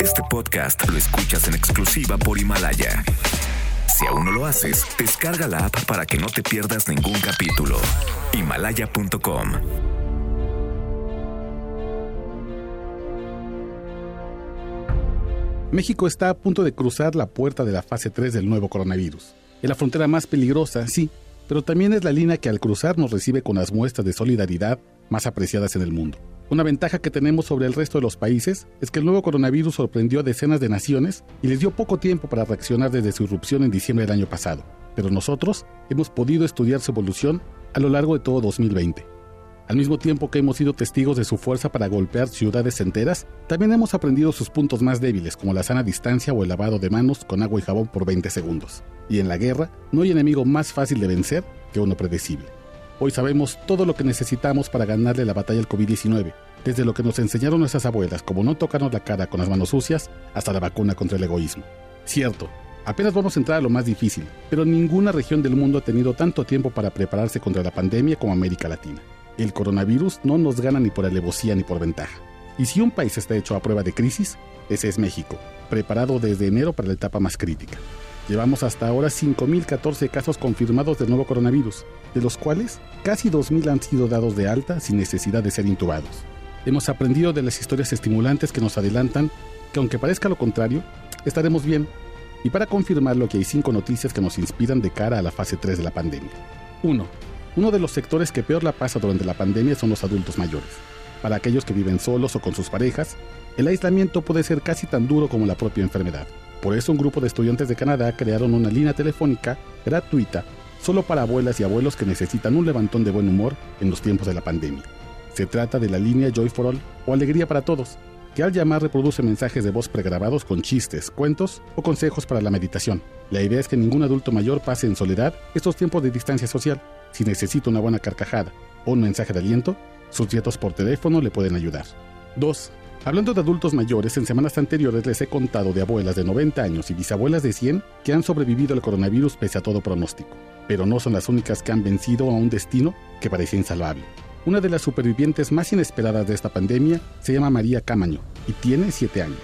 Este podcast lo escuchas en exclusiva por Himalaya. Si aún no lo haces, descarga la app para que no te pierdas ningún capítulo. Himalaya.com México está a punto de cruzar la puerta de la fase 3 del nuevo coronavirus. Es la frontera más peligrosa, sí, pero también es la línea que al cruzar nos recibe con las muestras de solidaridad más apreciadas en el mundo. Una ventaja que tenemos sobre el resto de los países es que el nuevo coronavirus sorprendió a decenas de naciones y les dio poco tiempo para reaccionar desde su irrupción en diciembre del año pasado. Pero nosotros hemos podido estudiar su evolución a lo largo de todo 2020. Al mismo tiempo que hemos sido testigos de su fuerza para golpear ciudades enteras, también hemos aprendido sus puntos más débiles, como la sana distancia o el lavado de manos con agua y jabón por 20 segundos. Y en la guerra, no hay enemigo más fácil de vencer que uno predecible. Hoy sabemos todo lo que necesitamos para ganarle la batalla al COVID-19, desde lo que nos enseñaron nuestras abuelas, como no tocarnos la cara con las manos sucias, hasta la vacuna contra el egoísmo. Cierto, apenas vamos a entrar a lo más difícil, pero ninguna región del mundo ha tenido tanto tiempo para prepararse contra la pandemia como América Latina. El coronavirus no nos gana ni por alevosía ni por ventaja. Y si un país está hecho a prueba de crisis, ese es México, preparado desde enero para la etapa más crítica. Llevamos hasta ahora 5.014 casos confirmados del nuevo coronavirus, de los cuales casi 2.000 han sido dados de alta sin necesidad de ser intubados. Hemos aprendido de las historias estimulantes que nos adelantan que aunque parezca lo contrario, estaremos bien. Y para confirmarlo que hay cinco noticias que nos inspiran de cara a la fase 3 de la pandemia. 1. Uno de los sectores que peor la pasa durante la pandemia son los adultos mayores. Para aquellos que viven solos o con sus parejas, el aislamiento puede ser casi tan duro como la propia enfermedad. Por eso un grupo de estudiantes de Canadá crearon una línea telefónica gratuita solo para abuelas y abuelos que necesitan un levantón de buen humor en los tiempos de la pandemia. Se trata de la línea Joy for All o Alegría para Todos, que al llamar reproduce mensajes de voz pregrabados con chistes, cuentos o consejos para la meditación. La idea es que ningún adulto mayor pase en soledad estos tiempos de distancia social. Si necesita una buena carcajada o un mensaje de aliento, sus nietos por teléfono le pueden ayudar. 2. Hablando de adultos mayores, en semanas anteriores les he contado de abuelas de 90 años y bisabuelas de 100 que han sobrevivido al coronavirus pese a todo pronóstico. Pero no son las únicas que han vencido a un destino que parecía insalvable. Una de las supervivientes más inesperadas de esta pandemia se llama María Camaño y tiene 7 años.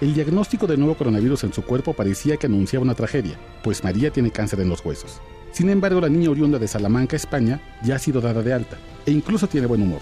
El diagnóstico del nuevo coronavirus en su cuerpo parecía que anunciaba una tragedia, pues María tiene cáncer en los huesos. Sin embargo, la niña oriunda de Salamanca, España, ya ha sido dada de alta e incluso tiene buen humor.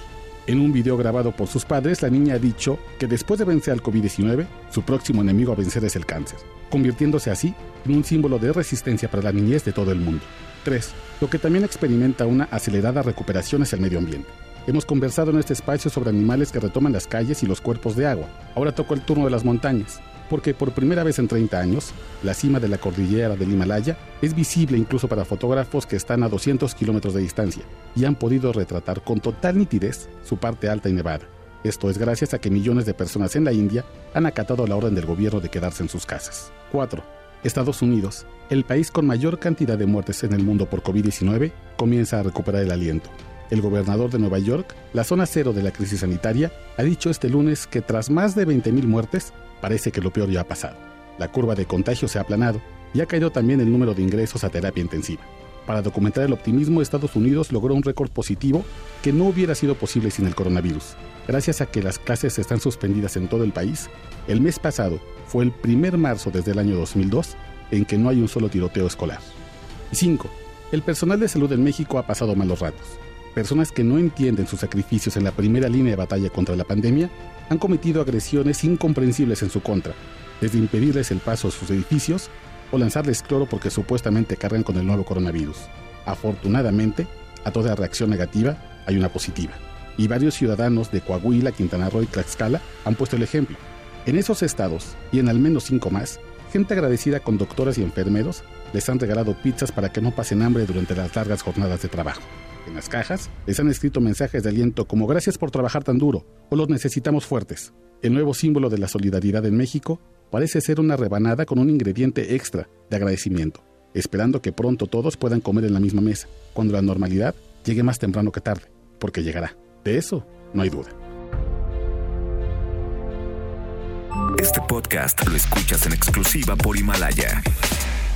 En un video grabado por sus padres, la niña ha dicho que después de vencer al COVID-19, su próximo enemigo a vencer es el cáncer, convirtiéndose así en un símbolo de resistencia para la niñez de todo el mundo. 3. Lo que también experimenta una acelerada recuperación hacia el medio ambiente. Hemos conversado en este espacio sobre animales que retoman las calles y los cuerpos de agua. Ahora tocó el turno de las montañas porque por primera vez en 30 años, la cima de la cordillera del Himalaya es visible incluso para fotógrafos que están a 200 kilómetros de distancia y han podido retratar con total nitidez su parte alta y nevada. Esto es gracias a que millones de personas en la India han acatado la orden del gobierno de quedarse en sus casas. 4. Estados Unidos, el país con mayor cantidad de muertes en el mundo por COVID-19, comienza a recuperar el aliento. El gobernador de Nueva York, la zona cero de la crisis sanitaria, ha dicho este lunes que tras más de 20.000 muertes, Parece que lo peor ya ha pasado. La curva de contagio se ha aplanado y ha caído también el número de ingresos a terapia intensiva. Para documentar el optimismo, Estados Unidos logró un récord positivo que no hubiera sido posible sin el coronavirus. Gracias a que las clases están suspendidas en todo el país, el mes pasado fue el primer marzo desde el año 2002 en que no hay un solo tiroteo escolar. 5. El personal de salud en México ha pasado malos ratos. Personas que no entienden sus sacrificios en la primera línea de batalla contra la pandemia han cometido agresiones incomprensibles en su contra, desde impedirles el paso a sus edificios o lanzarles cloro porque supuestamente cargan con el nuevo coronavirus. Afortunadamente, a toda reacción negativa hay una positiva. Y varios ciudadanos de Coahuila, Quintana Roo y Tlaxcala han puesto el ejemplo. En esos estados, y en al menos cinco más, gente agradecida con doctoras y enfermeros les han regalado pizzas para que no pasen hambre durante las largas jornadas de trabajo. En las cajas les han escrito mensajes de aliento como gracias por trabajar tan duro o los necesitamos fuertes. El nuevo símbolo de la solidaridad en México parece ser una rebanada con un ingrediente extra de agradecimiento, esperando que pronto todos puedan comer en la misma mesa, cuando la normalidad llegue más temprano que tarde, porque llegará. De eso no hay duda. Este podcast lo escuchas en exclusiva por Himalaya.